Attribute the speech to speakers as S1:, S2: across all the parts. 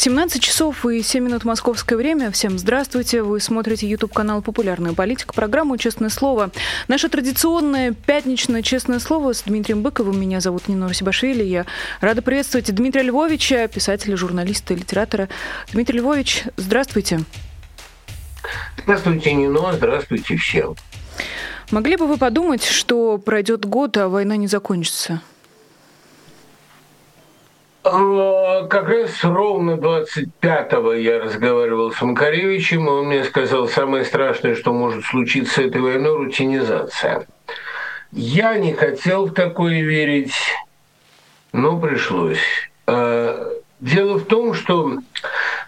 S1: 17 часов и 7 минут московское время. Всем здравствуйте. Вы смотрите YouTube-канал «Популярная политика», программу «Честное слово». Наше традиционное пятничное «Честное слово» с Дмитрием Быковым. Меня зовут Нина Русибашвили. Я рада приветствовать Дмитрия Львовича, писателя, журналиста, литератора. Дмитрий Львович, здравствуйте.
S2: Здравствуйте, Нино. Здравствуйте всем.
S1: Могли бы вы подумать, что пройдет год, а война не закончится?
S2: А, как раз ровно 25-го я разговаривал с Макаревичем, и он мне сказал, самое страшное, что может случиться с этой войной, рутинизация. Я не хотел в такое верить, но пришлось. А, дело в том, что,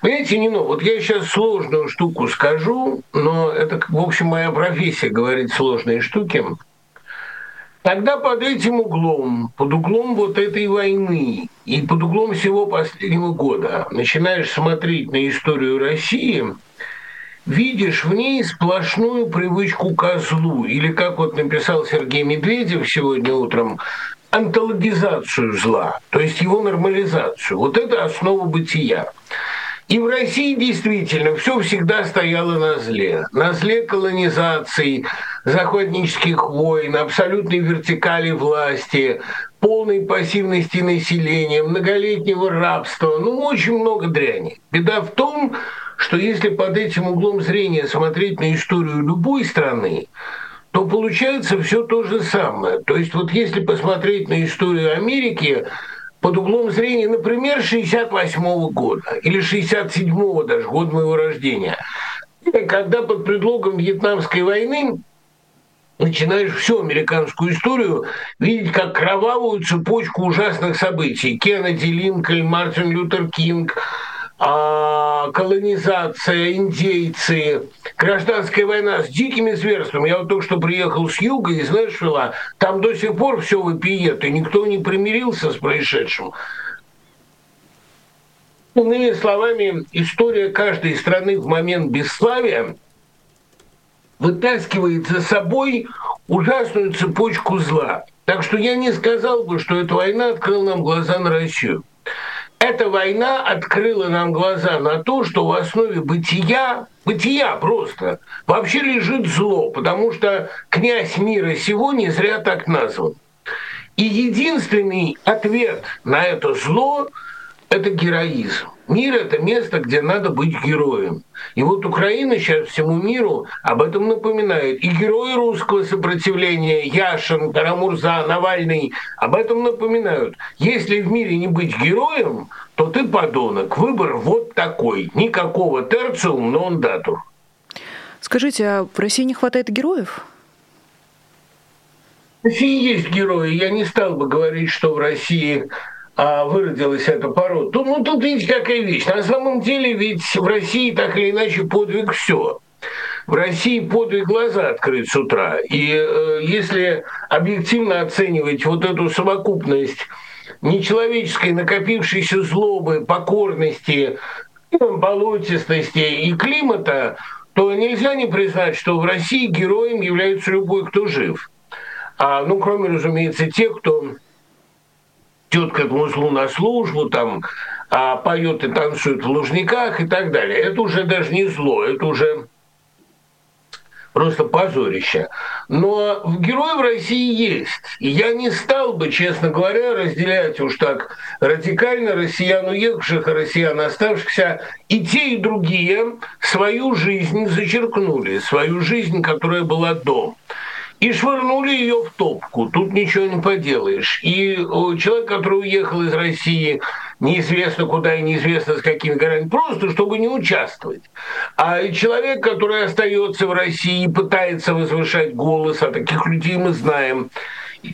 S2: понимаете, не вот я сейчас сложную штуку скажу, но это, в общем, моя профессия говорить сложные штуки – Тогда под этим углом, под углом вот этой войны и под углом всего последнего года начинаешь смотреть на историю России, видишь в ней сплошную привычку козлу, или, как вот написал Сергей Медведев сегодня утром, антологизацию зла, то есть его нормализацию. Вот это основа бытия. И в России действительно все всегда стояло на зле. На зле колонизации, захватнических войн, абсолютной вертикали власти, полной пассивности населения, многолетнего рабства, ну, очень много дряни. Беда в том, что если под этим углом зрения смотреть на историю любой страны, то получается все то же самое. То есть вот если посмотреть на историю Америки, под углом зрения, например, 68 -го года или 67-го даже, год моего рождения, когда под предлогом Вьетнамской войны начинаешь всю американскую историю видеть как кровавую цепочку ужасных событий. Кеннеди, Линкольн, Мартин Лютер Кинг, а, колонизация, индейцы, гражданская война с дикими зверствами. Я вот только что приехал с юга из Нэшвилла, там до сих пор все выпиет, и никто не примирился с происшедшим. Иными словами, история каждой страны в момент бесславия вытаскивает за собой ужасную цепочку зла. Так что я не сказал бы, что эта война открыла нам глаза на Россию. Эта война открыла нам глаза на то, что в основе бытия, бытия просто, вообще лежит зло, потому что князь мира сего не зря так назван. И единственный ответ на это зло – это героизм. Мир – это место, где надо быть героем. И вот Украина сейчас всему миру об этом напоминает. И герои русского сопротивления Яшин, Карамурза, Навальный об этом напоминают. Если в мире не быть героем, то ты подонок. Выбор вот такой. Никакого терциум, но он датур.
S1: Скажите, а в России не хватает героев?
S2: В России есть герои. Я не стал бы говорить, что в России а выродилась эта порода. Ну, ну, тут видите, какая вещь. На самом деле ведь в России так или иначе подвиг все. В России подвиг глаза открыть с утра. И э, если объективно оценивать вот эту совокупность нечеловеческой накопившейся злобы, покорности, болотистости и климата, то нельзя не признать, что в России героем является любой, кто жив. А, ну, кроме, разумеется, тех, кто идет к этому злу на службу, там, а поет и танцует в лужниках и так далее. Это уже даже не зло, это уже просто позорище. Но герои в России есть. И я не стал бы, честно говоря, разделять уж так радикально россиян уехавших и россиян оставшихся. И те, и другие свою жизнь зачеркнули, свою жизнь, которая была до и швырнули ее в топку. Тут ничего не поделаешь. И человек, который уехал из России неизвестно куда и неизвестно с какими гарантиями, просто чтобы не участвовать. А человек, который остается в России и пытается возвышать голос, а таких людей мы знаем,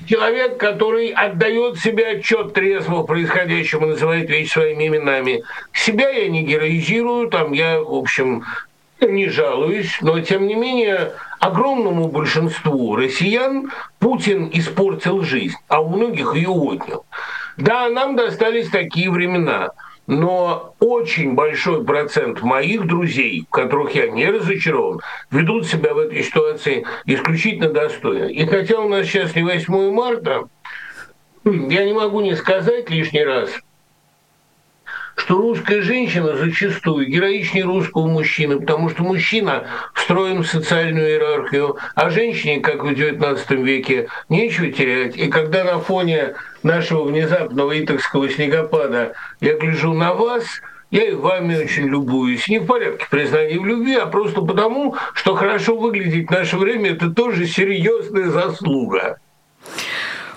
S2: человек, который отдает себе отчет трезво в происходящем и называет вещи своими именами. Себя я не героизирую, там я, в общем, не жалуюсь, но тем не менее огромному большинству россиян Путин испортил жизнь, а у многих ее отнял. Да, нам достались такие времена. но очень большой процент моих друзей, в которых я не разочарован, ведут себя в этой ситуации исключительно достойно. И хотя у нас сейчас не 8 марта, я не могу не сказать лишний раз – что русская женщина зачастую героичнее русского мужчины, потому что мужчина встроен в социальную иерархию, а женщине, как в XIX веке, нечего терять. И когда на фоне нашего внезапного итокского снегопада я гляжу на вас, я и вами очень любуюсь. Не в порядке признания в любви, а просто потому, что хорошо выглядеть в наше время – это тоже серьезная заслуга.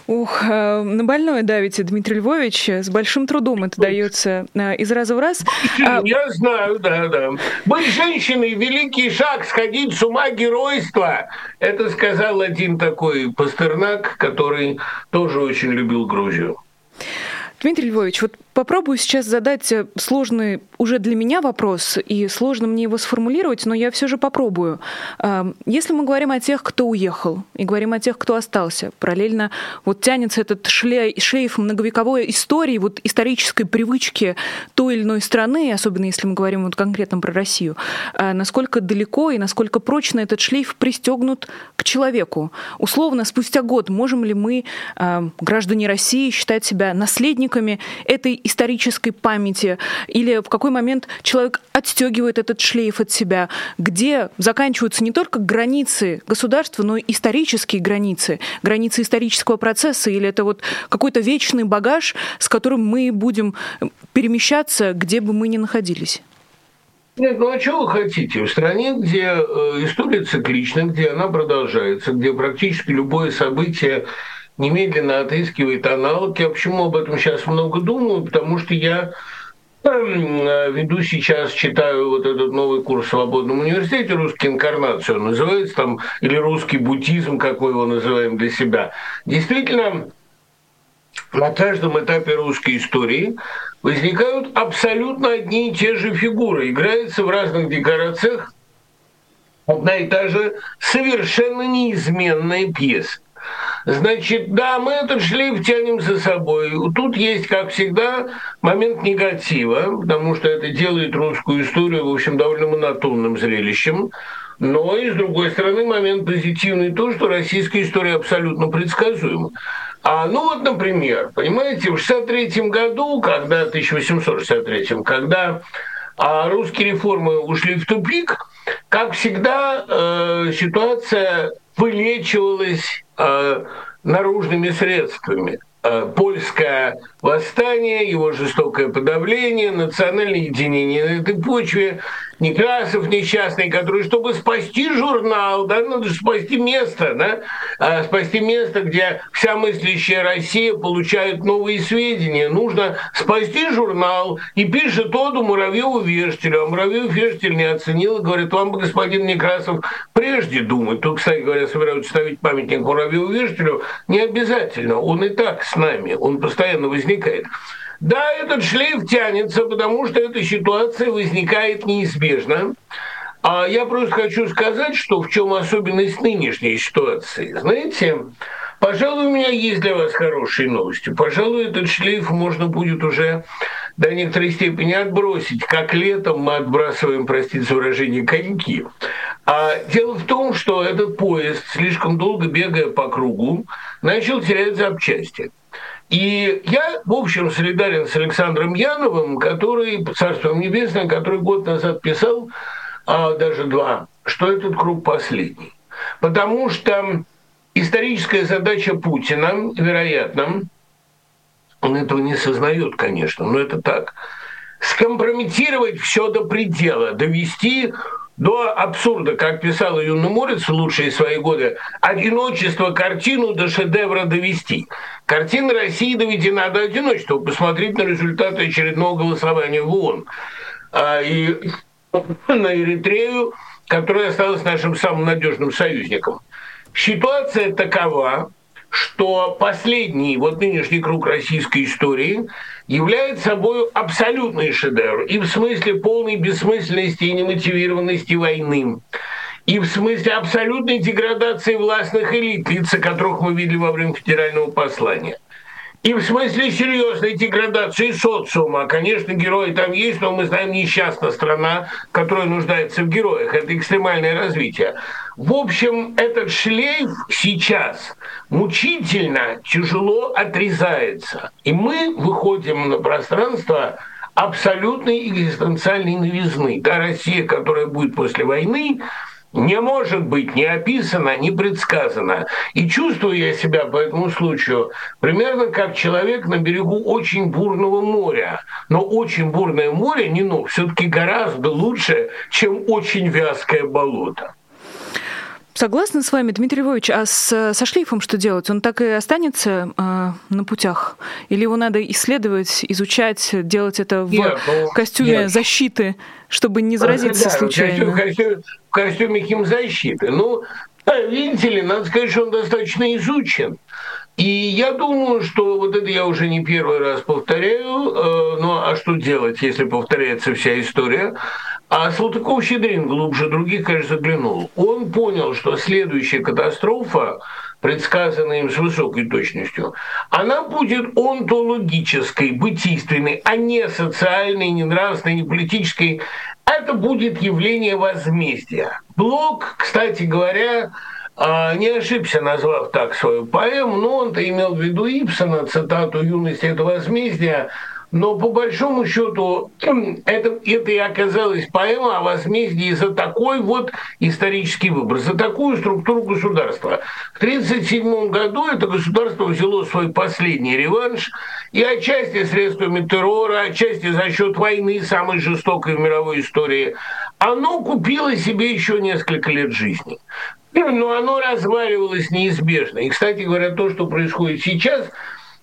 S1: Ух, э, на больное давите, Дмитрий Львович. С большим трудом это дается э, из раза в раз.
S2: А Я знаю, да, да. Быть женщиной – великий шаг, сходить с ума геройства. Это сказал один такой Пастернак, который тоже очень любил Грузию.
S1: Дмитрий Львович, вот попробую сейчас задать э, сложный уже для меня вопрос, и сложно мне его сформулировать, но я все же попробую. Эм, если мы говорим о тех, кто уехал, и говорим о тех, кто остался, параллельно вот тянется этот шлейф многовековой истории, вот исторической привычки той или иной страны, особенно если мы говорим вот конкретно про Россию, э, насколько далеко и насколько прочно этот шлейф пристегнут к человеку. Условно, спустя год можем ли мы, эм, граждане России, считать себя наследниками этой исторической памяти, или в какой момент человек отстегивает этот шлейф от себя, где заканчиваются не только границы государства, но и исторические границы, границы исторического процесса, или это вот какой-то вечный багаж, с которым мы будем перемещаться, где бы мы ни находились.
S2: Нет, ну а что вы хотите? В стране, где э, история циклична, где она продолжается, где практически любое событие немедленно отыскивает аналог. Я почему об этом сейчас много думаю? Потому что я эм, веду сейчас, читаю вот этот новый курс в Свободном университете «Русский инкарнацию», он называется там, или «Русский буддизм», как мы его называем для себя. Действительно, на каждом этапе русской истории возникают абсолютно одни и те же фигуры. Играется в разных декорациях одна и та же совершенно неизменная пьеса. Значит, да, мы этот шлейф тянем за собой. Тут есть, как всегда, момент негатива, потому что это делает русскую историю, в общем, довольно монотонным зрелищем. Но и, с другой стороны, момент позитивный то, что российская история абсолютно предсказуема. А, ну вот, например, понимаете, в 63 году, когда, 1863, когда а русские реформы ушли в тупик, как всегда, э, ситуация вылечивалась э, наружными средствами. Э, польское восстание, его жестокое подавление, национальное единение на этой почве, Некрасов несчастный, который, чтобы спасти журнал, да, надо спасти место, да, а спасти место, где вся мыслящая Россия получает новые сведения. Нужно спасти журнал и пишет оду Муравьеву-Вештелю, а Муравьев-Вештель не оценил и говорит, вам бы, господин Некрасов, прежде думать. Тут, кстати говоря, собираются ставить памятник Муравьеву-Вештелю, не обязательно, он и так с нами, он постоянно возникает. Да, этот шлейф тянется, потому что эта ситуация возникает неизбежно. А я просто хочу сказать, что в чем особенность нынешней ситуации. Знаете, пожалуй, у меня есть для вас хорошие новости. Пожалуй, этот шлейф можно будет уже до некоторой степени отбросить, как летом мы отбрасываем, простите выражение, коньки. А дело в том, что этот поезд, слишком долго бегая по кругу, начал терять запчасти. И я, в общем, солидарен с Александром Яновым, который, Царством Небесное, который год назад писал, а даже два, что этот круг последний. Потому что историческая задача Путина, вероятно, он этого не сознает, конечно, но это так, скомпрометировать все до предела, довести до абсурда, как писал Юный Морец в лучшие свои годы, одиночество картину до шедевра довести. Картина России доведена до одиночества. Посмотреть на результаты очередного голосования в ООН. А, и на Эритрею, которая осталась нашим самым надежным союзником. Ситуация такова, что последний, вот нынешний круг российской истории является собой абсолютный шедевр и в смысле полной бессмысленности и немотивированности войны, и в смысле абсолютной деградации властных элит, лица которых мы видели во время федерального послания. И в смысле серьезной деградации социума. Конечно, герои там есть, но мы знаем несчастная страна, которая нуждается в героях. Это экстремальное развитие. В общем, этот шлейф сейчас мучительно, тяжело отрезается. И мы выходим на пространство абсолютной экзистенциальной новизны. Та Россия, которая будет после войны, не может быть ни описано, ни предсказано. И чувствую я себя по этому случаю примерно как человек на берегу очень бурного моря. Но очень бурное море, не ну, все-таки гораздо лучше, чем очень вязкое болото.
S1: Согласна с вами, Дмитрий Львович, а с, со шлейфом что делать? Он так и останется э, на путях? Или его надо исследовать, изучать, делать это в нет, ну, костюме нет. защиты, чтобы не заразиться да, случайно?
S2: В костюме, в костюме химзащиты. Ну, видите ли, надо сказать, что он достаточно изучен. И я думаю, что вот это я уже не первый раз повторяю, э, ну а что делать, если повторяется вся история? А Салтыков-Щедрин глубже других, конечно, заглянул. Он понял, что следующая катастрофа, предсказанная им с высокой точностью, она будет онтологической, бытийственной, а не социальной, не нравственной, не политической. Это будет явление возмездия. Блок, кстати говоря, не ошибся, назвав так свою поэму, но он-то имел в виду Ипсона, цитату «Юность – это возмездие», но по большому счету это, это и оказалась поэма о возмездии за такой вот исторический выбор, за такую структуру государства. В 1937 году это государство взяло свой последний реванш, и отчасти средствами террора, отчасти за счет войны, самой жестокой в мировой истории, оно купило себе еще несколько лет жизни. Но оно разваливалось неизбежно. И, кстати говоря, то, что происходит сейчас –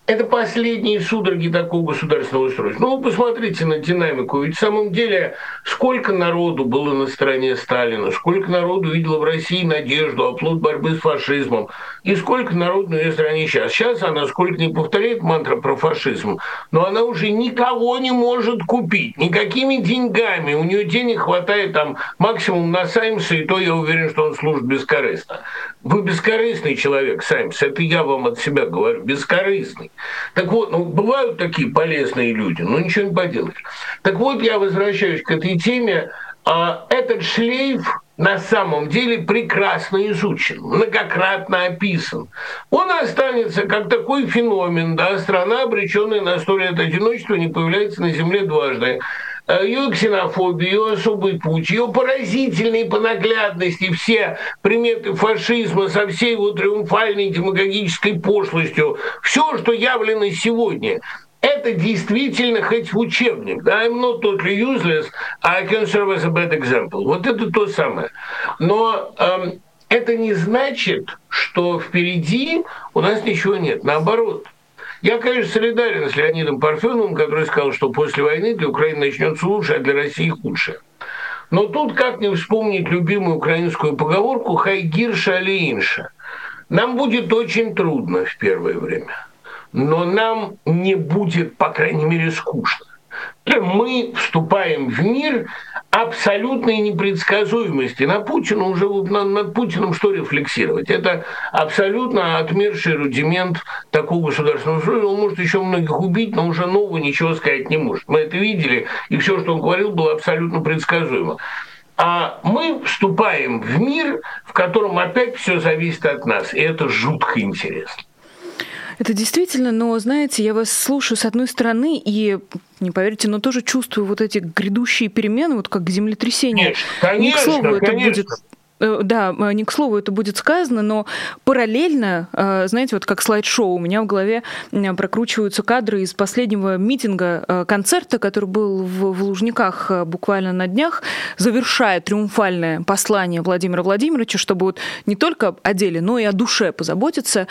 S2: это последние судороги такого государственного устройства. Ну, вы посмотрите на динамику. Ведь в самом деле, сколько народу было на стороне Сталина, сколько народу видело в России надежду, оплот борьбы с фашизмом, и сколько народу на ее стороне сейчас. Сейчас она сколько не повторяет мантра про фашизм, но она уже никого не может купить, никакими деньгами. У нее денег хватает там максимум на Саймса, и то я уверен, что он служит бескорыстно. Вы бескорыстный человек, Саймс, это я вам от себя говорю, бескорыстный. Так вот, ну, бывают такие полезные люди, но ничего не поделаешь. Так вот, я возвращаюсь к этой теме. А этот шлейф на самом деле прекрасно изучен, многократно описан. Он останется как такой феномен, да, страна, обреченная на сто лет одиночества, не появляется на Земле дважды ее ксенофобию, ее особый путь, ее поразительные по наглядности все приметы фашизма со всей его триумфальной демагогической пошлостью, все, что явлено сегодня, это действительно хоть в учебник. Да, I'm not totally useless, I can serve as a bad example. Вот это то самое. Но эм, это не значит, что впереди у нас ничего нет. Наоборот – я, конечно, солидарен с Леонидом Парфеновым, который сказал, что после войны для Украины начнется лучше, а для России худше. Но тут как не вспомнить любимую украинскую поговорку «хайгирша алиинша». Нам будет очень трудно в первое время, но нам не будет, по крайней мере, скучно мы вступаем в мир абсолютной непредсказуемости. На Путина уже над Путиным что рефлексировать? Это абсолютно отмерший рудимент такого государственного строя. Он может еще многих убить, но уже нового ничего сказать не может. Мы это видели, и все, что он говорил, было абсолютно предсказуемо. А мы вступаем в мир, в котором опять все зависит от нас, и это жутко интересно.
S1: Это действительно, но, знаете, я вас слушаю с одной стороны и, не поверите, но тоже чувствую вот эти грядущие перемены, вот как землетрясение.
S2: Конечно, не к слову, конечно. это будет
S1: да, э, не к слову это будет сказано, но параллельно, э, знаете, вот как слайд-шоу, у меня в голове прокручиваются кадры из последнего митинга, концерта, который был в, в Лужниках буквально на днях, завершая триумфальное послание Владимира Владимировича, чтобы вот не только о деле, но и о душе позаботиться.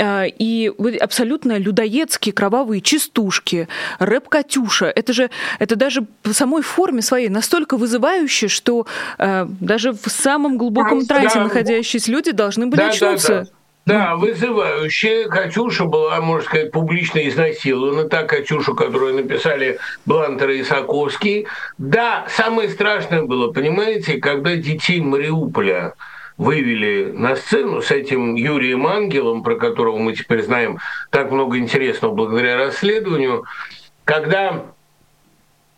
S1: И абсолютно людоедские кровавые частушки, рэп-катюша, это же, это даже по самой форме своей настолько вызывающе, что даже в самом глубоком глубоком трансе да. находящиеся люди должны были да, очнуться.
S2: Да, да. Да, вызывающая. Катюша была, можно сказать, публично изнасилована. Та Катюша, которую написали Блантер и Саковский. Да, самое страшное было, понимаете, когда детей Мариуполя вывели на сцену с этим Юрием Ангелом, про которого мы теперь знаем так много интересного благодаря расследованию, когда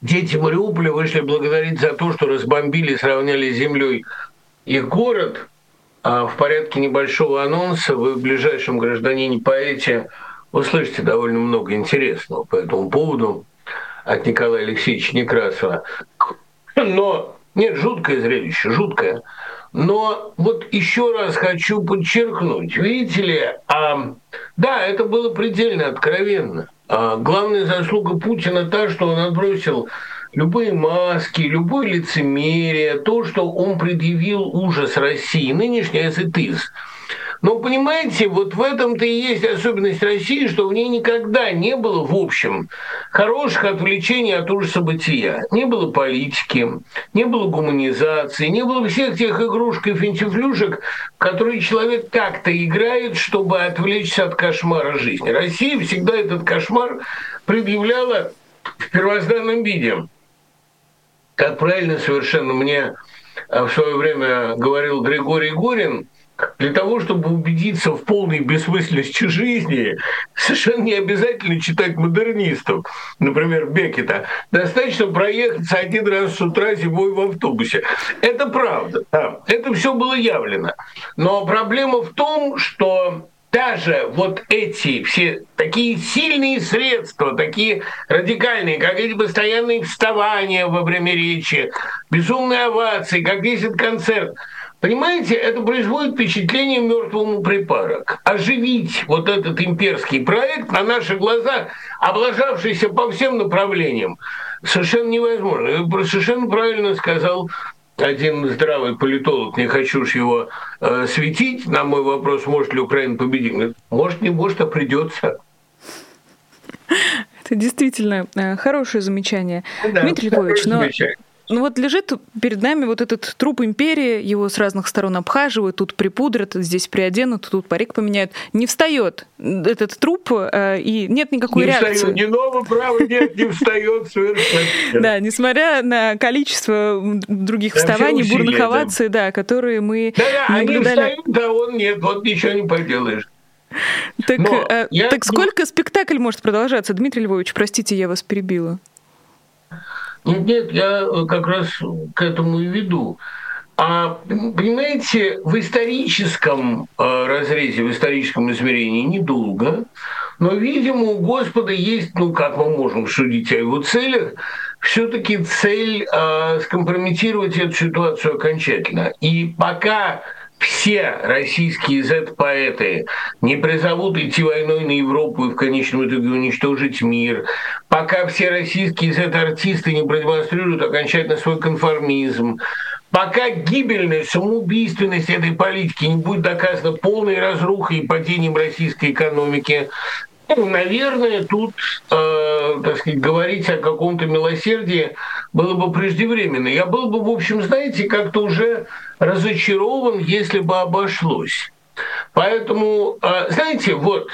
S2: дети Мариуполя вышли благодарить за то, что разбомбили, сравняли с землей их город, а в порядке небольшого анонса вы в ближайшем гражданине поэте услышите довольно много интересного по этому поводу от Николая Алексеевича Некрасова. Но нет, жуткое зрелище, жуткое. Но вот еще раз хочу подчеркнуть, видите ли, а, да, это было предельно откровенно. А, главная заслуга Путина та, что он отбросил любые маски, любое лицемерие, то, что он предъявил ужас России, it is – но понимаете, вот в этом-то и есть особенность России, что в ней никогда не было, в общем, хороших отвлечений от ужаса бытия. Не было политики, не было гуманизации, не было всех тех игрушек и финтифлюшек, которые человек как-то играет, чтобы отвлечься от кошмара жизни. Россия всегда этот кошмар предъявляла в первозданном виде. Как правильно совершенно мне в свое время говорил Григорий Горин, для того, чтобы убедиться в полной бессмысленности жизни, совершенно не обязательно читать модернистов, например, Бекета. Достаточно проехаться один раз с утра зимой в автобусе. Это правда, да. это все было явлено. Но проблема в том, что даже вот эти все такие сильные средства, такие радикальные, как эти постоянные вставания во время речи, безумные овации, как весь этот концерт – Понимаете, это производит впечатление мертвому припарок. Оживить вот этот имперский проект на наших глазах, облажавшийся по всем направлениям, совершенно невозможно. Совершенно правильно сказал один здравый политолог, не хочу уж его э, светить, на мой вопрос, может ли Украина победить, говорит, может, не может, а придется.
S1: Это действительно э, хорошее замечание. Да, Дмитрий Львович, но замечание. Ну вот лежит перед нами вот этот труп империи, его с разных сторон обхаживают, тут припудрят, здесь приоденут, тут парик поменяют. Не встает этот труп, э, и нет никакой не реакции. Встает,
S2: ни нового права нет, не встает совершенно.
S1: Да, несмотря на количество других вставаний, бурных оваций, да, которые мы
S2: встают, да он нет, вот ничего не поделаешь.
S1: Так, э, так сколько спектакль может продолжаться, Дмитрий Львович? Простите, я вас перебила.
S2: Нет, нет, я э, как раз к этому и веду. А понимаете, в историческом э, разрезе, в историческом измерении недолго, но, видимо, у Господа есть, ну, как мы можем судить о его целях, все-таки цель э, скомпрометировать эту ситуацию окончательно. И пока все российские Z-поэты не призовут идти войной на Европу и в конечном итоге уничтожить мир, пока все российские Z-артисты не продемонстрируют окончательно свой конформизм, пока гибельная самоубийственность этой политики не будет доказана полной разрухой и падением российской экономики, ну, наверное, тут, э, так сказать, говорить о каком-то милосердии было бы преждевременно. Я был бы, в общем, знаете, как-то уже разочарован, если бы обошлось. Поэтому, э, знаете, вот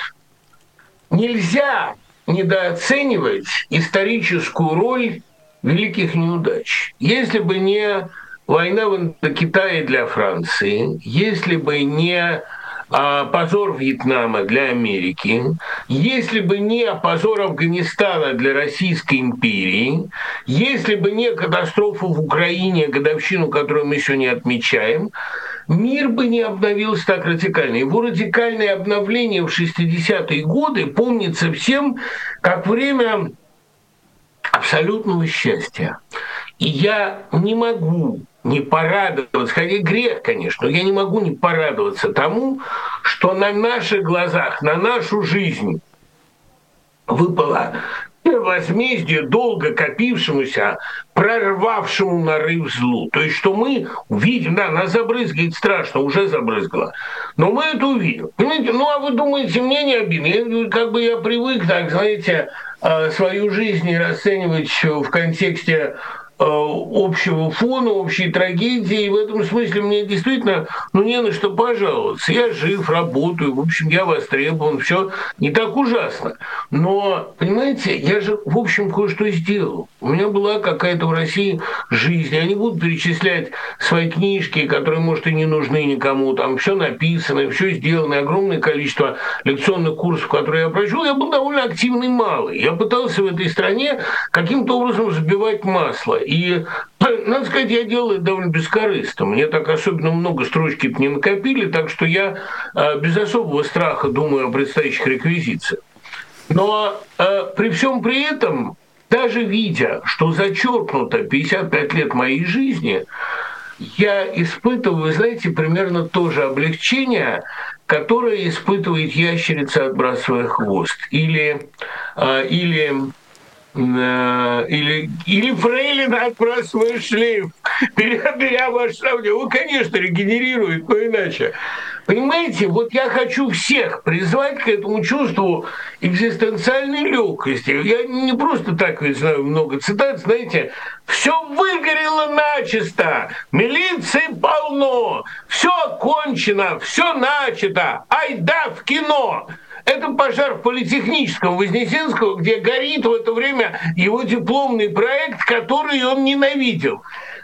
S2: нельзя недооценивать историческую роль великих неудач. Если бы не война в Индокитае для Франции, если бы не а, позор Вьетнама для Америки, если бы не позор Афганистана для Российской империи, если бы не катастрофа в Украине, годовщину, которую мы сегодня отмечаем, мир бы не обновился так радикально. Его радикальное обновление в 60-е годы помнится всем как время абсолютного счастья. И я не могу не порадоваться, хотя грех, конечно, но я не могу не порадоваться тому, что на наших глазах, на нашу жизнь выпало возмездие долго копившемуся, прорвавшему нарыв злу. То есть, что мы увидим, да, нас забрызгает страшно, уже забрызгало, но мы это увидим. Понимаете, ну а вы думаете, мне не обидно? Как бы я привык, так, знаете, э, свою жизнь расценивать в контексте общего фона, общей трагедии. И в этом смысле мне действительно ну, не на что пожаловаться. Я жив, работаю, в общем, я востребован, все не так ужасно. Но, понимаете, я же, в общем, кое-что сделал. У меня была какая-то в России жизнь. Я не буду перечислять свои книжки, которые, может, и не нужны никому. Там все написано, все сделано, огромное количество лекционных курсов, которые я прочел. Я был довольно активный малый. Я пытался в этой стране каким-то образом забивать масло. И, надо сказать, я делал это довольно бескорыстно. Мне так особенно много строчки не накопили, так что я э, без особого страха думаю о предстоящих реквизициях. Но э, при всем при этом, даже видя, что зачеркнуто 55 лет моей жизни, я испытываю, знаете, примерно то же облегчение, которое испытывает ящерица, отбрасывая хвост. Или, э, или или, или фрейлина отбрасывает шлейф, беря, беря ваш сравнение. Он, конечно, регенерирует, но иначе. Понимаете, вот я хочу всех призвать к этому чувству экзистенциальной легкости. Я не просто так ведь знаю много цитат, знаете, все выгорело начисто, милиции полно, все кончено, все начато, айда в кино. Это пожар в Политехническом Вознесенского, где горит в это время его дипломный проект, который он ненавидел.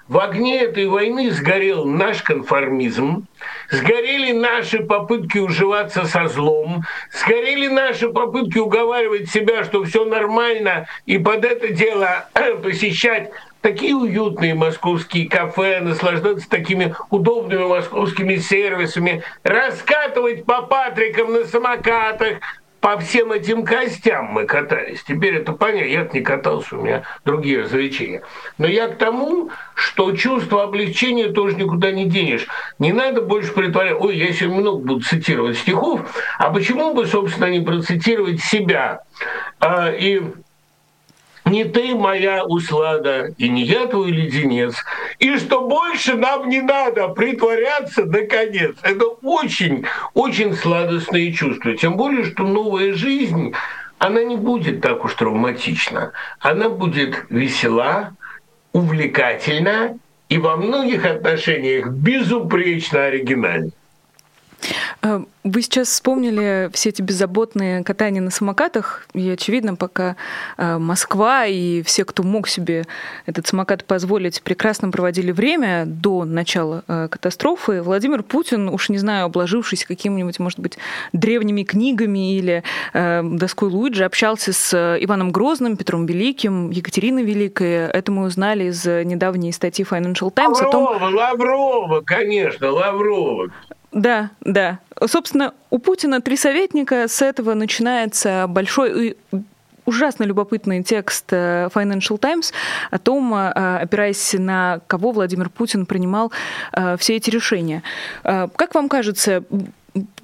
S2: В огне этой войны сгорел наш конформизм, сгорели наши попытки уживаться со злом, сгорели наши попытки уговаривать себя, что все нормально, и под это дело посещать такие уютные московские кафе, наслаждаться такими удобными московскими сервисами, раскатывать по Патрикам на самокатах, по всем этим костям мы катались. Теперь это понятно, я не катался, у меня другие развлечения. Но я к тому, что чувство облегчения тоже никуда не денешь. Не надо больше притворять, ой, я сегодня много буду цитировать стихов, а почему бы, собственно, не процитировать себя? А, и не ты моя услада, и не я твой леденец, и что больше нам не надо притворяться, наконец. Это очень, очень сладостные чувства. Тем более, что новая жизнь, она не будет так уж травматична. Она будет весела, увлекательна и во многих отношениях безупречно оригинальна.
S1: Э, вы сейчас вспомнили все эти беззаботные катания на самокатах, и, очевидно, пока э, Москва и все, кто мог себе этот самокат позволить, прекрасно проводили время до начала э, катастрофы, Владимир Путин, уж не знаю, обложившись какими-нибудь, может быть, древними книгами или доской Луиджи, общался с Иваном Грозным, Петром Великим, Екатериной Великой. Это мы узнали из недавней статьи Financial Times
S2: Лаврова, о том... Лаврова, конечно, Лаврова.
S1: Да, да. Собственно, у Путина три советника. С этого начинается большой ужасно любопытный текст э, Financial Times о том, э, опираясь на кого Владимир Путин принимал э, все эти решения. Как вам кажется,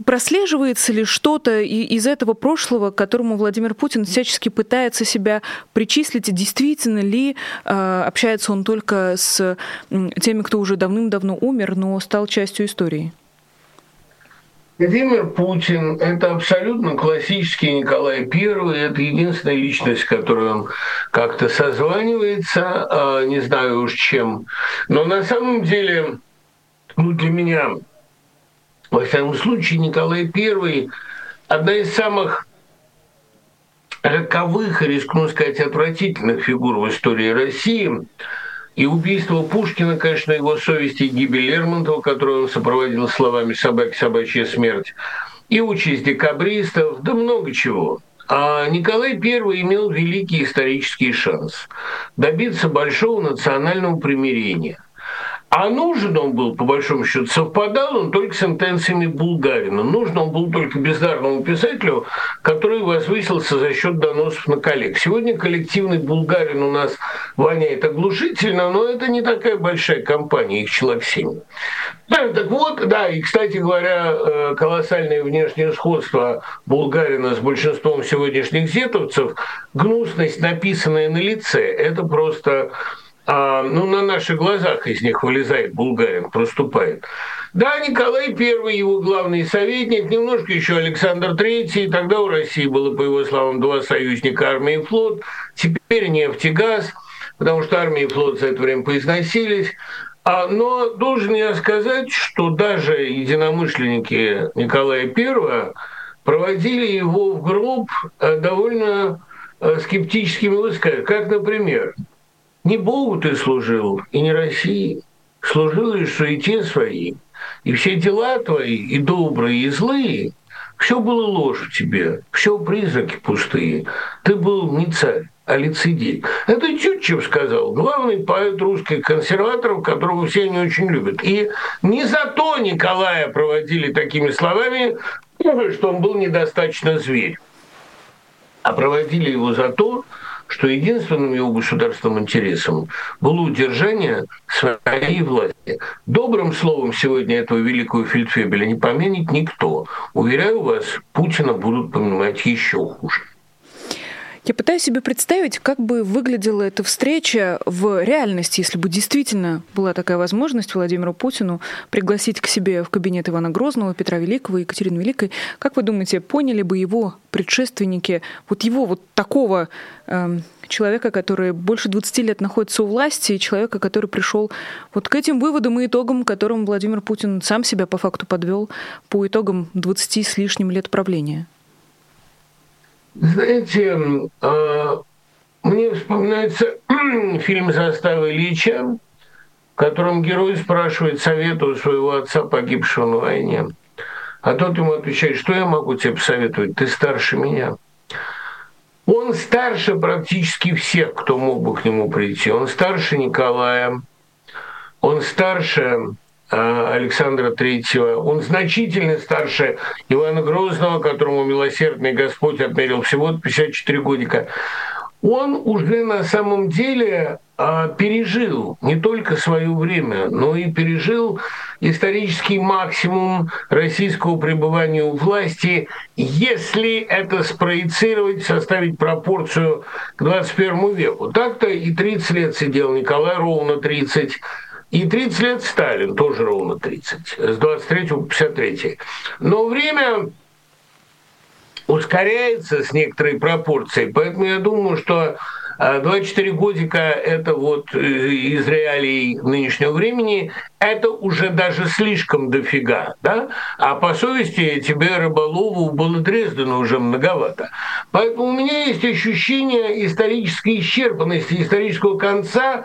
S1: прослеживается ли что-то из этого прошлого, к которому Владимир Путин всячески пытается себя причислить, и действительно ли общается он только с теми, кто уже давным-давно умер, но стал частью истории?
S2: Владимир Путин – это абсолютно классический Николай I, это единственная личность, с которой он как-то созванивается, а, не знаю уж чем. Но на самом деле, ну, для меня, во всяком случае, Николай I – одна из самых роковых, рискну сказать, отвратительных фигур в истории России – и убийство Пушкина, конечно, его совести, и гибель Лермонтова, которую он сопроводил словами «собаки, собачья смерть», и участь декабристов, да много чего. А Николай I имел великий исторический шанс добиться большого национального примирения – а нужен он был, по большому счету, совпадал он только с интенциями Булгарина. Нужен он был только бездарному писателю, который возвысился за счет доносов на коллег. Сегодня коллективный Булгарин у нас воняет оглушительно, но это не такая большая компания, их человек семь. Да, так вот, да, и, кстати говоря, э, колоссальное внешнее сходство Булгарина с большинством сегодняшних зетовцев, гнусность, написанная на лице, это просто а, ну, на наших глазах из них вылезает Булгарин, проступает. Да, Николай I, его главный советник, немножко еще Александр III, тогда у России было, по его словам, два союзника, армия и флот, теперь нефть и газ. потому что армия и флот за это время поизносились. А, но должен я сказать, что даже единомышленники Николая I проводили его в гроб э, довольно э, скептическими высказываниями. Как, например, «Не Богу ты служил, и не России, служил лишь суете своей, и все дела твои, и добрые, и злые, все было ложь в тебе, все призраки пустые. Ты был не царь, а лицедей. Это Тютчев сказал, главный поэт русских консерваторов, которого все не очень любят. И не за то Николая проводили такими словами, что он был недостаточно зверь, а проводили его за то, что единственным его государственным интересом было удержание своей власти. Добрым словом сегодня этого великого фельдфебеля не поменит никто. Уверяю вас, Путина будут понимать еще хуже.
S1: Я пытаюсь себе представить, как бы выглядела эта встреча в реальности, если бы действительно была такая возможность Владимиру Путину пригласить к себе в кабинет Ивана Грозного, Петра Великого, Екатерины Великой. Как вы думаете, поняли бы его предшественники вот его вот такого э, человека, который больше 20 лет находится у власти, и человека, который пришел вот к этим выводам и итогам, которым Владимир Путин сам себя по факту подвел по итогам 20 с лишним лет правления?
S2: Знаете, а, мне вспоминается фильм «Застава Ильича», в котором герой спрашивает совета у своего отца, погибшего на войне. А тот ему отвечает, что я могу тебе посоветовать, ты старше меня. Он старше практически всех, кто мог бы к нему прийти. Он старше Николая, он старше Александра Третьего. Он значительно старше Ивана Грозного, которому милосердный Господь отмерил всего 54 годика. Он уже на самом деле а, пережил не только свое время, но и пережил исторический максимум российского пребывания у власти, если это спроецировать, составить пропорцию к 21 веку. Так-то и 30 лет сидел Николай, ровно 30 и 30 лет Сталин, тоже ровно 30, с 23 по 53. Но время ускоряется с некоторой пропорцией, поэтому я думаю, что 24 а, годика – это вот э, из реалий нынешнего времени, это уже даже слишком дофига, да? А по совести тебе Рыболову было Дрездена уже многовато. Поэтому у меня есть ощущение исторической исчерпанности, исторического конца,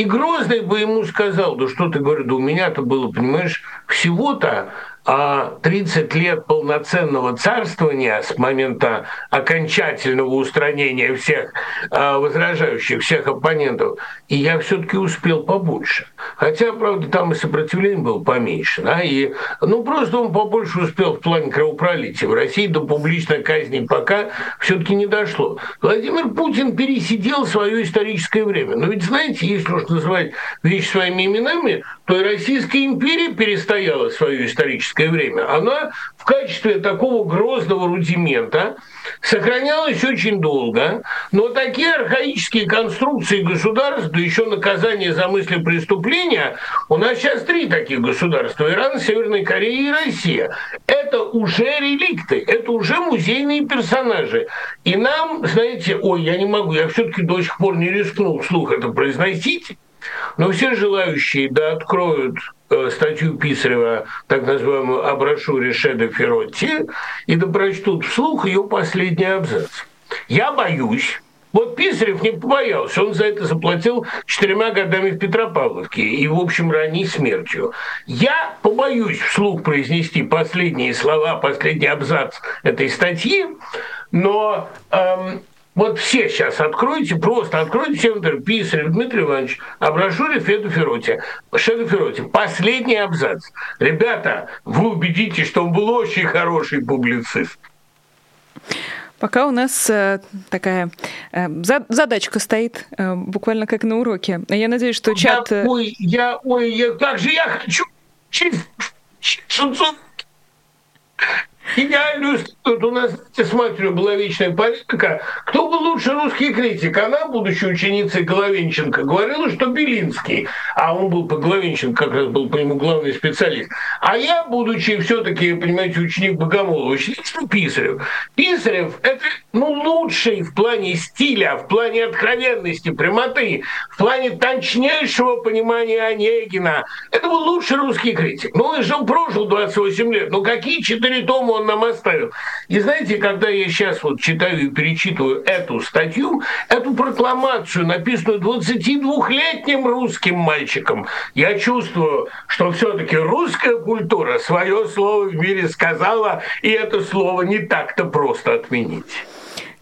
S2: и Грозный бы ему сказал, да что ты, говоришь, да у меня-то было, понимаешь, всего-то 30 лет полноценного царствования с момента окончательного устранения всех а, возражающих, всех оппонентов, и я все-таки успел побольше. Хотя, правда, там и сопротивление было поменьше. Да, и, ну, просто он побольше успел в плане кровопролития. В России до публичной казни пока все-таки не дошло. Владимир Путин пересидел свое историческое время. Но ведь, знаете, если уж называть вещи своими именами, то и Российская империя перестояла свое историческое советское время, она в качестве такого грозного рудимента сохранялась очень долго, но такие архаические конструкции государств, да еще наказание за мысли преступления, у нас сейчас три таких государства – Иран, Северная Корея и Россия. Это уже реликты, это уже музейные персонажи. И нам, знаете, ой, я не могу, я все-таки до сих пор не рискнул вслух это произносить, но все желающие да откроют статью Писарева, так называемую о брошюре Шеда Феротти, и да прочтут вслух ее последний абзац. Я боюсь, вот Писарев не побоялся, он за это заплатил четырьмя годами в Петропавловке и, в общем, ранней смертью. Я побоюсь вслух произнести последние слова, последний абзац этой статьи, но эм, вот все сейчас откройте, просто откройте Север Писарев Дмитрий Иванович о брошюре Феду Фероти. Шеду Фероти. Последний абзац. Ребята, вы убедитесь, что он был очень хороший публицист.
S1: Пока у нас э, такая э, задачка стоит, э, буквально как на уроке. Я надеюсь, что чат...
S2: Я, ой, я, ой, я, как же я хочу через идеальную тут у нас с матерью была вечная полемика. Кто был лучше русский критик? Она, будучи ученицей Головенченко, говорила, что Белинский, а он был по Головенченко, как раз был по нему главный специалист. А я, будучи все-таки, понимаете, ученик Богомолова, что Писарев. Писарев – это ну, лучший в плане стиля, в плане откровенности, прямоты, в плане точнейшего понимания Онегина. Это был лучший русский критик. Ну, и же он прожил 28 лет. Ну, какие четыре тома он нам оставил? И знаете, когда я сейчас вот читаю и перечитываю эту статью, эту прокламацию, написанную 22-летним русским мальчиком, я чувствую, что все-таки русская культура свое слово в мире сказала, и это слово не так-то просто отменить.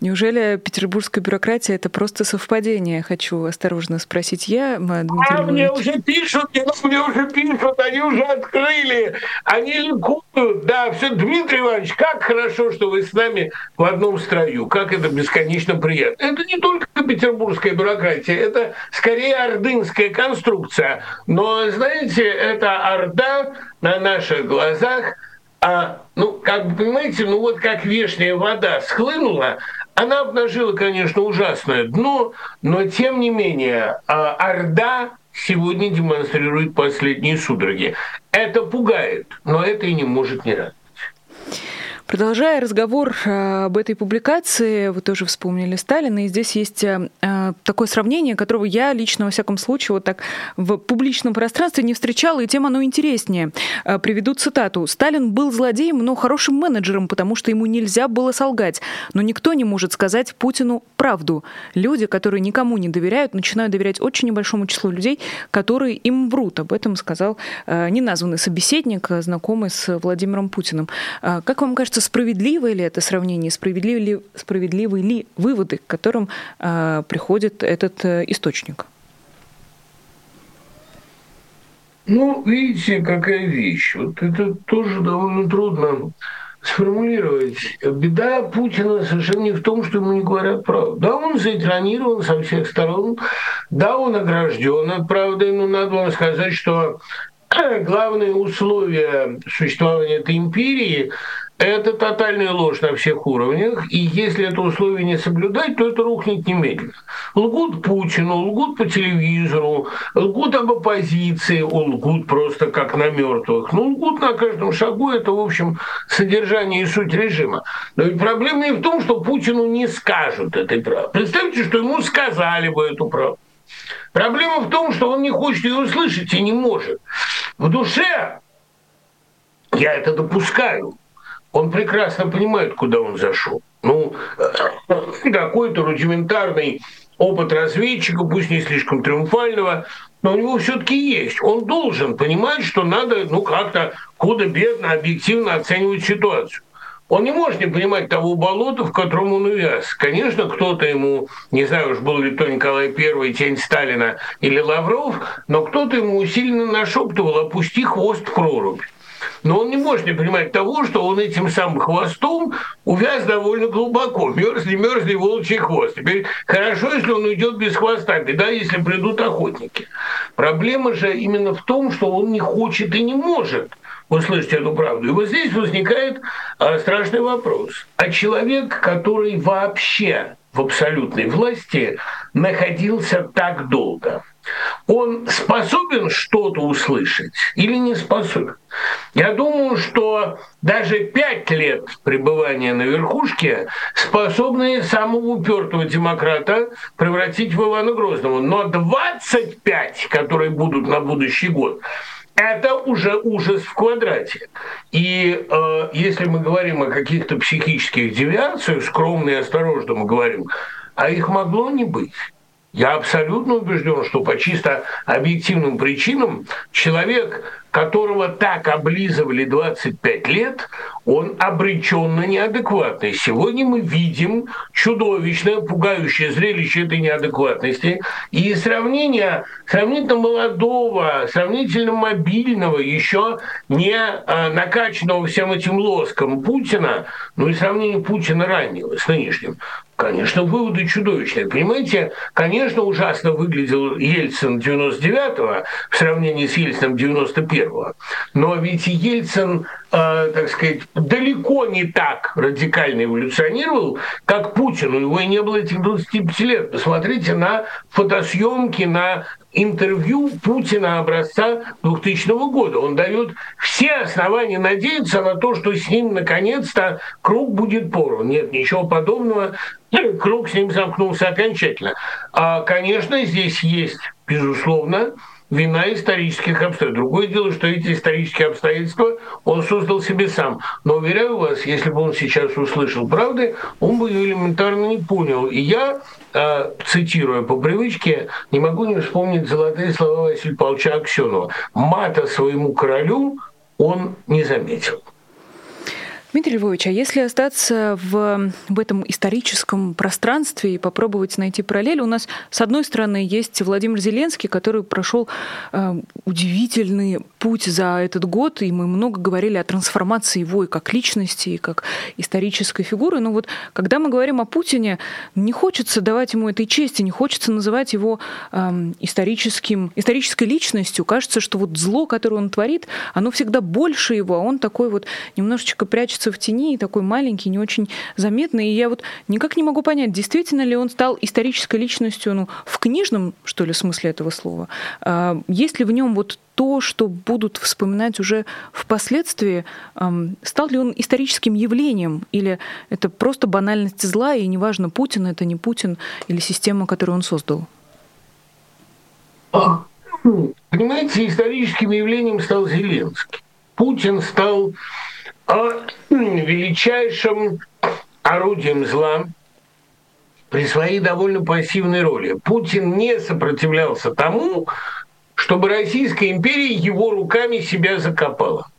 S1: Неужели петербургская бюрократия это просто совпадение? Хочу осторожно спросить я,
S2: Дмитрий А мне уже пишут, мне уже пишут, они уже открыли, они ликуют. Да, все, Дмитрий Иванович, как хорошо, что вы с нами в одном строю, как это бесконечно приятно. Это не только петербургская бюрократия, это скорее ордынская конструкция. Но, знаете, это орда на наших глазах а, ну, как бы, понимаете, ну вот как вешняя вода схлынула, она обнажила, конечно, ужасное дно, но тем не менее а, Орда сегодня демонстрирует последние судороги. Это пугает, но это и не может не радовать.
S1: Продолжая разговор э, об этой публикации, вы тоже вспомнили Сталина, и здесь есть э, э, такое сравнение, которого я лично, во всяком случае, вот так в публичном пространстве не встречала, и тем оно интереснее. Приведу цитату. «Сталин был злодеем, но хорошим менеджером, потому что ему нельзя было солгать. Но никто не может сказать Путину правду. Люди, которые никому не доверяют, начинают доверять очень небольшому числу людей, которые им врут». Об этом сказал неназванный собеседник, знакомый с Владимиром Путиным. Как вам кажется, кажется, справедливое ли это сравнение, справедливы ли, справедливы ли выводы, к которым э, приходит этот э, источник?
S2: Ну, видите, какая вещь. Вот это тоже довольно трудно сформулировать. Беда Путина совершенно не в том, что ему не говорят правду. Да, он заэкранирован со всех сторон, да, он огражден от правды, но надо вам сказать, что главные условия существования этой империи это тотальная ложь на всех уровнях, и если это условие не соблюдать, то это рухнет немедленно. Лгут Путину, лгут по телевизору, лгут об оппозиции, лгут просто как на мертвых. Ну, лгут на каждом шагу, это, в общем, содержание и суть режима. Но ведь проблема не в том, что Путину не скажут этой правды. Представьте, что ему сказали бы эту правду. Проблема в том, что он не хочет ее услышать и не может. В душе я это допускаю он прекрасно понимает, куда он зашел. Ну, э, какой-то рудиментарный опыт разведчика, пусть не слишком триумфального, но у него все-таки есть. Он должен понимать, что надо, ну, как-то худо-бедно, объективно оценивать ситуацию. Он не может не понимать того болота, в котором он увяз. Конечно, кто-то ему, не знаю уж, был ли то Николай I, тень Сталина или Лавров, но кто-то ему усиленно нашептывал, опусти хвост в прорубь. Но он не может не понимать того, что он этим самым хвостом увяз довольно глубоко. Мерзли, мерзли волчий хвост. Теперь хорошо, если он уйдет без хвоста, беда, если придут охотники. Проблема же именно в том, что он не хочет и не может услышать эту правду. И вот здесь возникает а, страшный вопрос. А человек, который вообще в абсолютной власти находился так долго – он способен что-то услышать или не способен? Я думаю, что даже пять лет пребывания на верхушке способны самого упертого демократа превратить в Ивана Грозного. Но 25, которые будут на будущий год, это уже ужас в квадрате. И э, если мы говорим о каких-то психических девиациях, скромно и осторожно мы говорим, а их могло не быть. Я абсолютно убежден, что по чисто объективным причинам человек, которого так облизывали 25 лет, он обречен на неадекватность. Сегодня мы видим чудовищное, пугающее зрелище этой неадекватности. И сравнение сравнительно молодого, сравнительно мобильного, еще не а, накачанного всем этим лоском Путина, ну и сравнение Путина раннего с нынешним, Конечно, выводы чудовищные. Понимаете, конечно, ужасно выглядел Ельцин 99-го в сравнении с Ельцином 91-го. Первого. Но ведь Ельцин, э, так сказать, далеко не так радикально эволюционировал, как Путин. У него и не было этих 25 лет. Посмотрите на фотосъемки, на интервью Путина образца 2000 года. Он дает все основания надеяться на то, что с ним наконец-то круг будет порван. Нет, ничего подобного. Круг с ним замкнулся окончательно. А, конечно, здесь есть, безусловно, вина исторических обстоятельств. Другое дело, что эти исторические обстоятельства он создал себе сам. Но, уверяю вас, если бы он сейчас услышал правды, он бы ее элементарно не понял. И я, э, цитируя по привычке, не могу не вспомнить золотые слова Василия Павловича Аксенова. «Мата своему королю он не заметил».
S1: Дмитрий Львович, а если остаться в, в этом историческом пространстве и попробовать найти параллель, у нас, с одной стороны, есть Владимир Зеленский, который прошел э, удивительный путь за этот год, и мы много говорили о трансформации его и как личности, и как исторической фигуры. Но вот когда мы говорим о Путине, не хочется давать ему этой чести, не хочется называть его э, историческим, исторической личностью. Кажется, что вот зло, которое он творит, оно всегда больше его, а он такой вот немножечко прячется прячется в тени, такой маленький, не очень заметный. И я вот никак не могу понять, действительно ли он стал исторической личностью ну, в книжном, что ли, смысле этого слова. А, есть ли в нем вот то, что будут вспоминать уже впоследствии, стал ли он историческим явлением, или это просто банальность зла, и неважно, Путин это не Путин, или система, которую он создал?
S2: Понимаете, историческим явлением стал Зеленский. Путин стал о величайшем орудием зла при своей довольно пассивной роли. Путин не сопротивлялся тому, чтобы Российская империя его руками себя закопала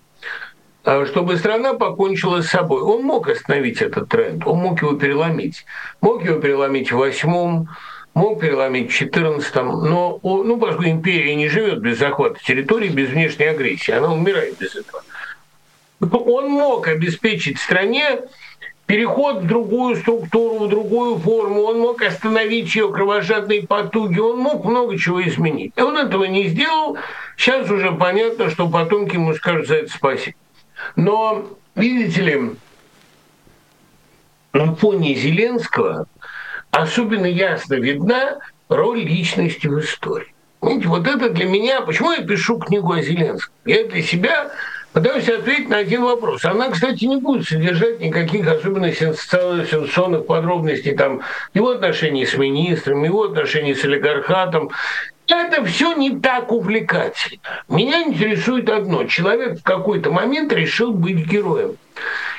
S2: а чтобы страна покончила с собой. Он мог остановить этот тренд, он мог его переломить. Мог его переломить в восьмом, мог переломить в четырнадцатом, но ну, поскольку империя не живет без захвата территории, без внешней агрессии, она умирает без этого он мог обеспечить стране переход в другую структуру, в другую форму, он мог остановить ее кровожадные потуги, он мог много чего изменить. И он этого не сделал. Сейчас уже понятно, что потомки ему скажут за это спасибо. Но, видите ли, на фоне Зеленского особенно ясно видна роль личности в истории. Видите, вот это для меня, почему я пишу книгу о Зеленском? Я для себя Пытаюсь ответить на один вопрос. Она, кстати, не будет содержать никаких особенно сенсационных подробностей там его отношений с министром, его отношений с олигархатом. Это все не так увлекательно. Меня интересует одно. Человек в какой-то момент решил быть героем.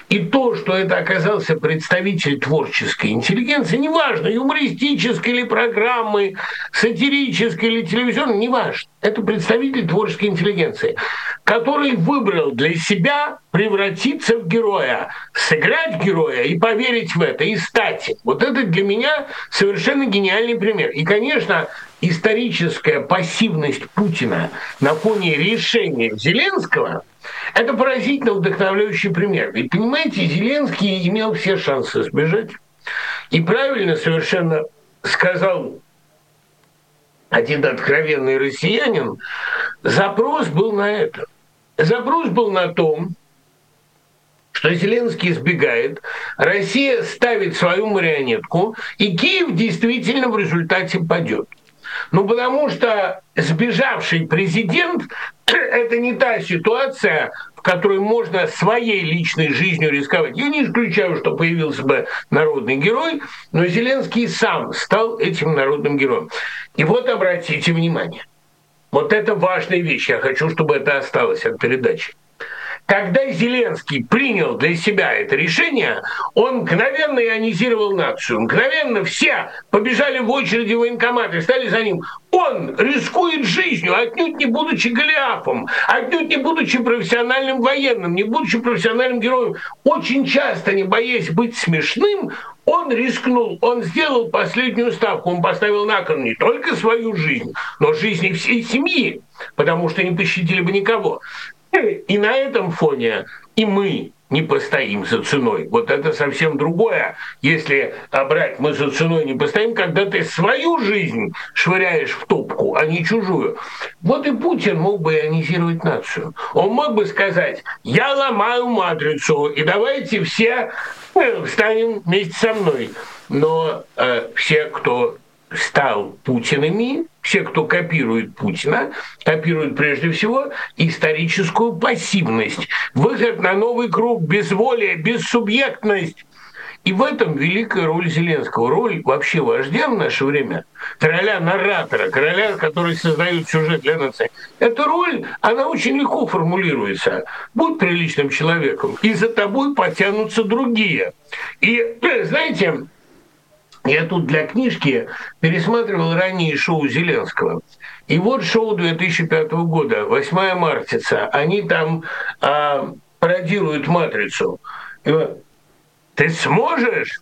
S2: И то, что это оказался представитель творческой интеллигенции, неважно, юмористической или программы, сатирической или телевизионной, неважно. Это представитель творческой интеллигенции, который выбрал для себя превратиться в героя, сыграть героя и поверить в это, и стать. Вот это для меня совершенно гениальный пример. И, конечно, историческая пассивность Путина на фоне решения Зеленского – это поразительно вдохновляющий пример. Ведь, понимаете, Зеленский имел все шансы сбежать. И правильно совершенно сказал один откровенный россиянин, запрос был на это. Запрос был на том, что Зеленский избегает, Россия ставит свою марионетку, и Киев действительно в результате падет. Ну, потому что сбежавший президент – это не та ситуация, в которой можно своей личной жизнью рисковать. Я не исключаю, что появился бы народный герой, но Зеленский сам стал этим народным героем. И вот обратите внимание, вот это важная вещь, я хочу, чтобы это осталось от передачи. Когда Зеленский принял для себя это решение, он мгновенно ионизировал нацию. Мгновенно все побежали в очереди военкоматы, стали за ним. Он рискует жизнью, отнюдь не будучи Голиафом, отнюдь не будучи профессиональным военным, не будучи профессиональным героем. Очень часто, не боясь быть смешным, он рискнул, он сделал последнюю ставку, он поставил на кон не только свою жизнь, но жизнь всей семьи, потому что не пощадили бы никого. И на этом фоне и мы, не постоим за ценой. Вот это совсем другое. Если брать мы за ценой не постоим, когда ты свою жизнь швыряешь в топку, а не чужую. Вот и Путин мог бы ионизировать нацию. Он мог бы сказать, я ломаю матрицу, и давайте все э, встанем вместе со мной. Но э, все, кто стал Путинами, все, кто копирует Путина, копируют прежде всего историческую пассивность, выход на новый круг, безволие, бессубъектность. И в этом великая роль Зеленского, роль вообще вождя в наше время, короля-наратора, короля, который создает сюжет для нации. Эта роль, она очень легко формулируется. Будь приличным человеком, и за тобой потянутся другие. И, знаете, я тут для книжки пересматривал ранние шоу Зеленского. И вот шоу 2005 года, 8 мартица, они там а, пародируют «Матрицу». И Ты сможешь?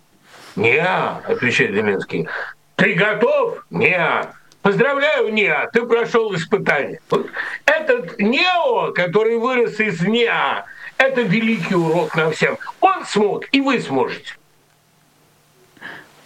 S2: Не, отвечает Зеленский. Ты готов? Не. Поздравляю, Неа, ты прошел испытание. Вот этот Нео, который вырос из Неа, это великий урок нам всем. Он смог, и вы сможете.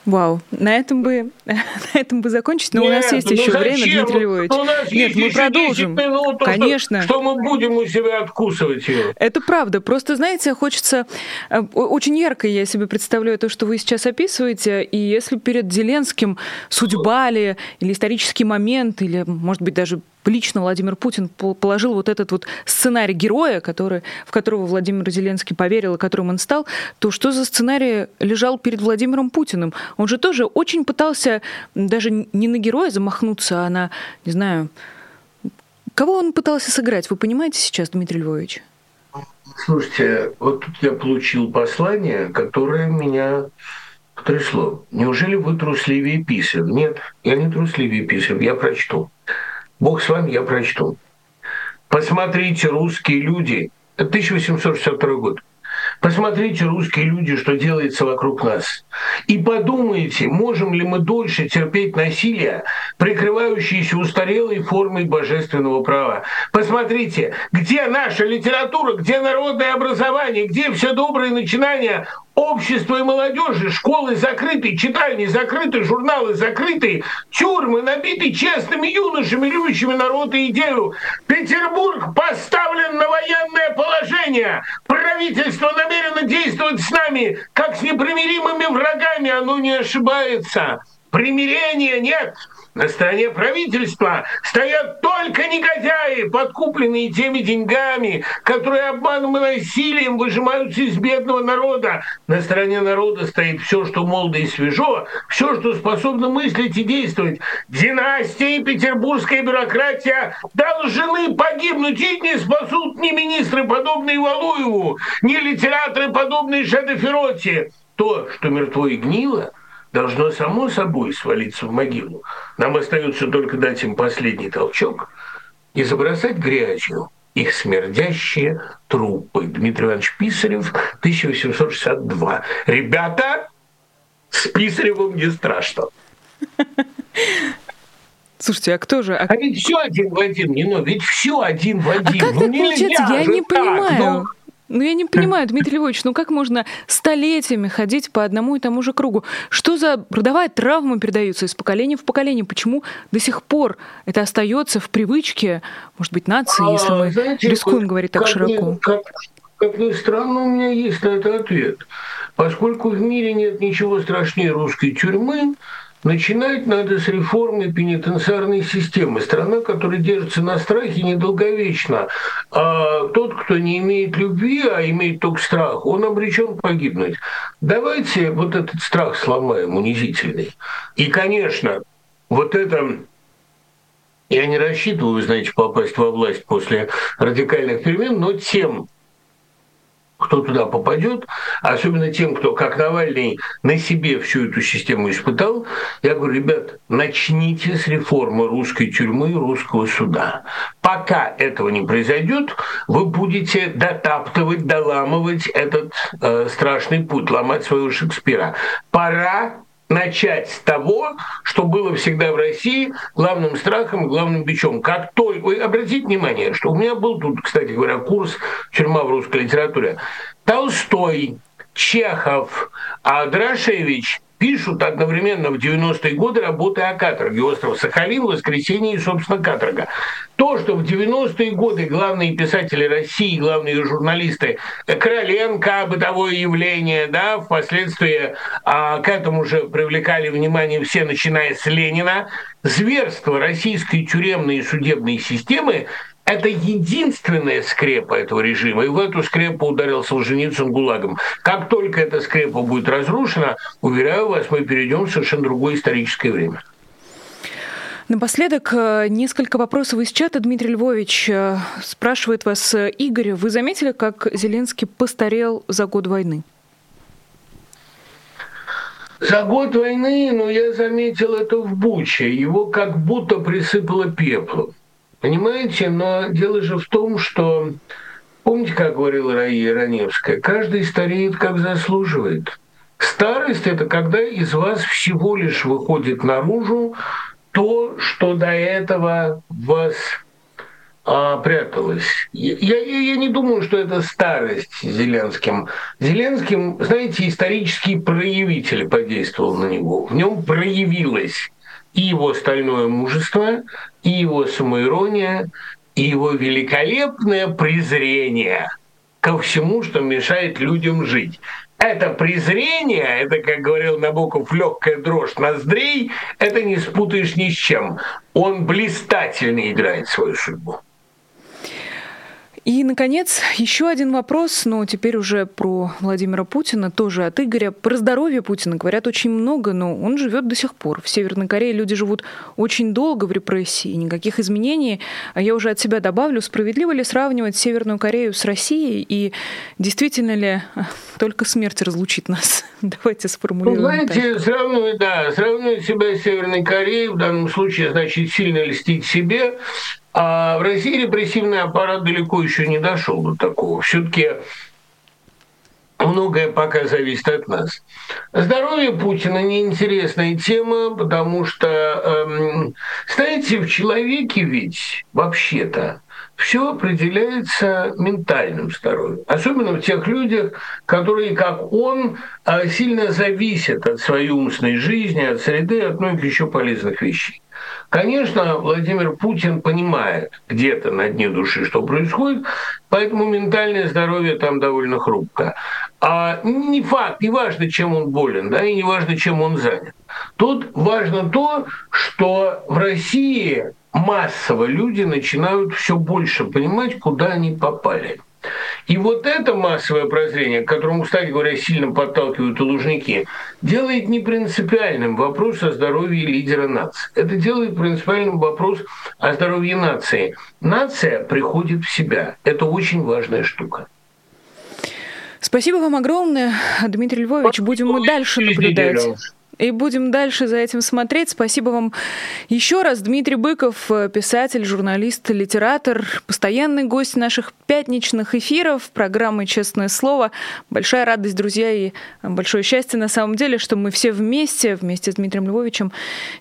S1: Вау, на этом бы, на этом бы закончить, но Нет, у нас есть ну еще зачем? время, Дмитрий Львович.
S2: Ну, Нет, мы продолжим. Минут, Конечно. Что, что мы будем у себя откусывать ее?
S1: Это правда. Просто, знаете, хочется... Э, очень ярко я себе представляю то, что вы сейчас описываете, и если перед Зеленским судьба ли, или исторический момент, или, может быть, даже лично Владимир Путин положил вот этот вот сценарий героя, который, в которого Владимир Зеленский поверил и которым он стал, то что за сценарий лежал перед Владимиром Путиным? Он же тоже очень пытался даже не на героя замахнуться, а на, не знаю, кого он пытался сыграть? Вы понимаете сейчас, Дмитрий Львович?
S2: Слушайте, вот тут я получил послание, которое меня потрясло. Неужели вы трусливее писем? Нет, я не трусливее писем, я прочту. Бог с вами, я прочту. Посмотрите, русские люди. Это 1862 год. Посмотрите, русские люди, что делается вокруг нас. И подумайте, можем ли мы дольше терпеть насилие, прикрывающееся устарелой формой божественного права. Посмотрите, где наша литература, где народное образование, где все добрые начинания Общество и молодежи, школы закрыты, читальни закрыты, журналы закрыты, тюрьмы набиты честными юношами, любящими народ и идею. Петербург поставлен на военное положение. Правительство намерено действовать с нами, как с непримиримыми врагами. Оно не ошибается. Примирения нет. На стороне правительства стоят только негодяи, подкупленные теми деньгами, которые обманом и насилием выжимаются из бедного народа. На стороне народа стоит все, что молодо и свежо, все, что способно мыслить и действовать. Династия и петербургская бюрократия должны погибнуть, и не спасут ни министры, подобные Валуеву, ни литераторы, подобные Шадафероти. То, что мертво и гнило – должно само собой свалиться в могилу. Нам остается только дать им последний толчок и забросать грязью их смердящие трупы. Дмитрий Иванович Писарев, 1862. Ребята, с Писаревым не страшно.
S1: Слушайте, а кто же?
S2: А, а ведь все один в один, не ну, ведь все один в один.
S1: А как ну, так получается? Я не так, понимаю. Ну, ну, я не понимаю, Дмитрий Львович, ну как можно столетиями ходить по одному и тому же кругу? Что за родовая травма передается из поколения в поколение? Почему до сих пор это остается в привычке, может быть, нации, а, если мы знаете, рискуем говорить так широко?
S2: Ни, как, как ни странно, у меня есть на это ответ. Поскольку в мире нет ничего страшнее русской тюрьмы, Начинать надо с реформы пенитенциарной системы. Страна, которая держится на страхе, недолговечна. А тот, кто не имеет любви, а имеет только страх, он обречен погибнуть. Давайте вот этот страх сломаем, унизительный. И, конечно, вот это я не рассчитываю, знаете, попасть во власть после радикальных перемен, но тем кто туда попадет, особенно тем, кто, как Навальный, на себе всю эту систему испытал, я говорю, ребят, начните с реформы русской тюрьмы и русского суда. Пока этого не произойдет, вы будете дотаптывать, доламывать этот э, страшный путь, ломать своего Шекспира. Пора начать с того, что было всегда в России главным страхом главным бичом. Как только... Вы обратите внимание, что у меня был тут, кстати говоря, курс «Тюрьма в русской литературе». Толстой, Чехов, Драшевич пишут одновременно в 90-е годы работы о каторге. Остров Сахалин, Воскресенье и, собственно, каторга. То, что в 90-е годы главные писатели России, главные журналисты Короленко, бытовое явление, да, впоследствии а, к этому же привлекали внимание все, начиная с Ленина, зверство российской тюремной и судебной системы это единственная скрепа этого режима, и в эту скрепу ударил Солженицын ГУЛАГом. Как только эта скрепа будет разрушена, уверяю вас, мы перейдем в совершенно другое историческое время.
S1: Напоследок, э, несколько вопросов из чата. Дмитрий Львович э, спрашивает вас, э, Игорь, вы заметили, как Зеленский постарел за год войны?
S2: За год войны, ну, я заметил это в Буче. Его как будто присыпало пеплом. Понимаете, но дело же в том, что, помните, как говорила Раия Раневская, каждый стареет, как заслуживает. Старость – это когда из вас всего лишь выходит наружу то, что до этого вас а, пряталось. Я, я, я не думаю, что это старость Зеленским. Зеленским, знаете, исторический проявитель подействовал на него. В нем проявилось и его стальное мужество, и его самоирония, и его великолепное презрение ко всему, что мешает людям жить. Это презрение, это, как говорил Набоков, легкая дрожь ноздрей, это не спутаешь ни с чем. Он блистательно играет свою судьбу.
S1: И, наконец, еще один вопрос, но теперь уже про Владимира Путина, тоже от Игоря. Про здоровье Путина говорят очень много, но он живет до сих пор. В Северной Корее люди живут очень долго в репрессии, никаких изменений. А я уже от себя добавлю, справедливо ли сравнивать Северную Корею с Россией, и действительно ли только смерть разлучит нас? Давайте сформулируем.
S2: Ну, знаете, так. сравнивать, да, сравнивать себя с Северной Кореей в данном случае значит сильно льстить себе, а в России репрессивный аппарат далеко еще не дошел до такого. Все-таки многое пока зависит от нас. Здоровье Путина неинтересная тема, потому что, эм, знаете, в человеке ведь вообще-то все определяется ментальным здоровьем. Особенно в тех людях, которые, как он, э, сильно зависят от своей умственной жизни, от среды, от многих еще полезных вещей. Конечно, Владимир Путин понимает где-то на дне души, что происходит, поэтому ментальное здоровье там довольно хрупко. А не факт, не важно, чем он болен, да, и не важно, чем он занят. Тут важно то, что в России массово люди начинают все больше понимать, куда они попали. И вот это массовое прозрение, к которому, кстати говоря, сильно подталкивают и лужники, делает не принципиальным вопрос о здоровье лидера нации. Это делает принципиальным вопрос о здоровье нации. Нация приходит в себя. Это очень важная штука.
S1: Спасибо вам огромное, Дмитрий Львович. Будем мы дальше наблюдать и будем дальше за этим смотреть. Спасибо вам еще раз. Дмитрий Быков, писатель, журналист, литератор, постоянный гость наших пятничных эфиров программы «Честное слово». Большая радость, друзья, и большое счастье на самом деле, что мы все вместе, вместе с Дмитрием Львовичем,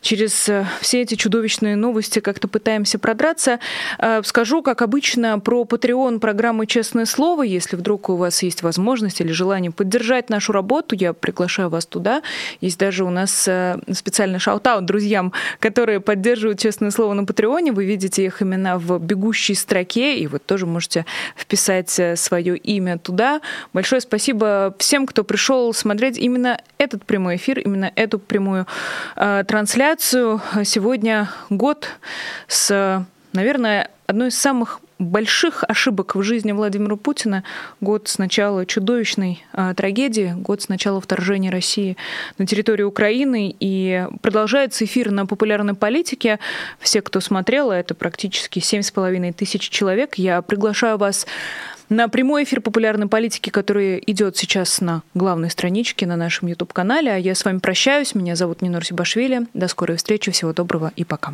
S1: через э, все эти чудовищные новости как-то пытаемся продраться. Э, скажу, как обычно, про Patreon программы «Честное слово». Если вдруг у вас есть возможность или желание поддержать нашу работу, я приглашаю вас туда. Есть даже у нас э, специальный shout-out друзьям, которые поддерживают «Честное слово» на Патреоне. Вы видите их имена в бегущей строке, и вот тоже можете вписать э, свое имя туда. Большое спасибо всем, кто пришел смотреть именно этот прямой эфир, именно эту прямую э, трансляцию. Сегодня год с, наверное, одной из самых больших ошибок в жизни Владимира Путина. Год с начала чудовищной э, трагедии, год с начала вторжения России на территорию Украины. И продолжается эфир на популярной политике. Все, кто смотрел, это практически 7,5 тысяч человек. Я приглашаю вас на прямой эфир популярной политики, который идет сейчас на главной страничке на нашем YouTube-канале. А я с вами прощаюсь. Меня зовут Нинор Сибашвили. До скорой встречи. Всего доброго и пока.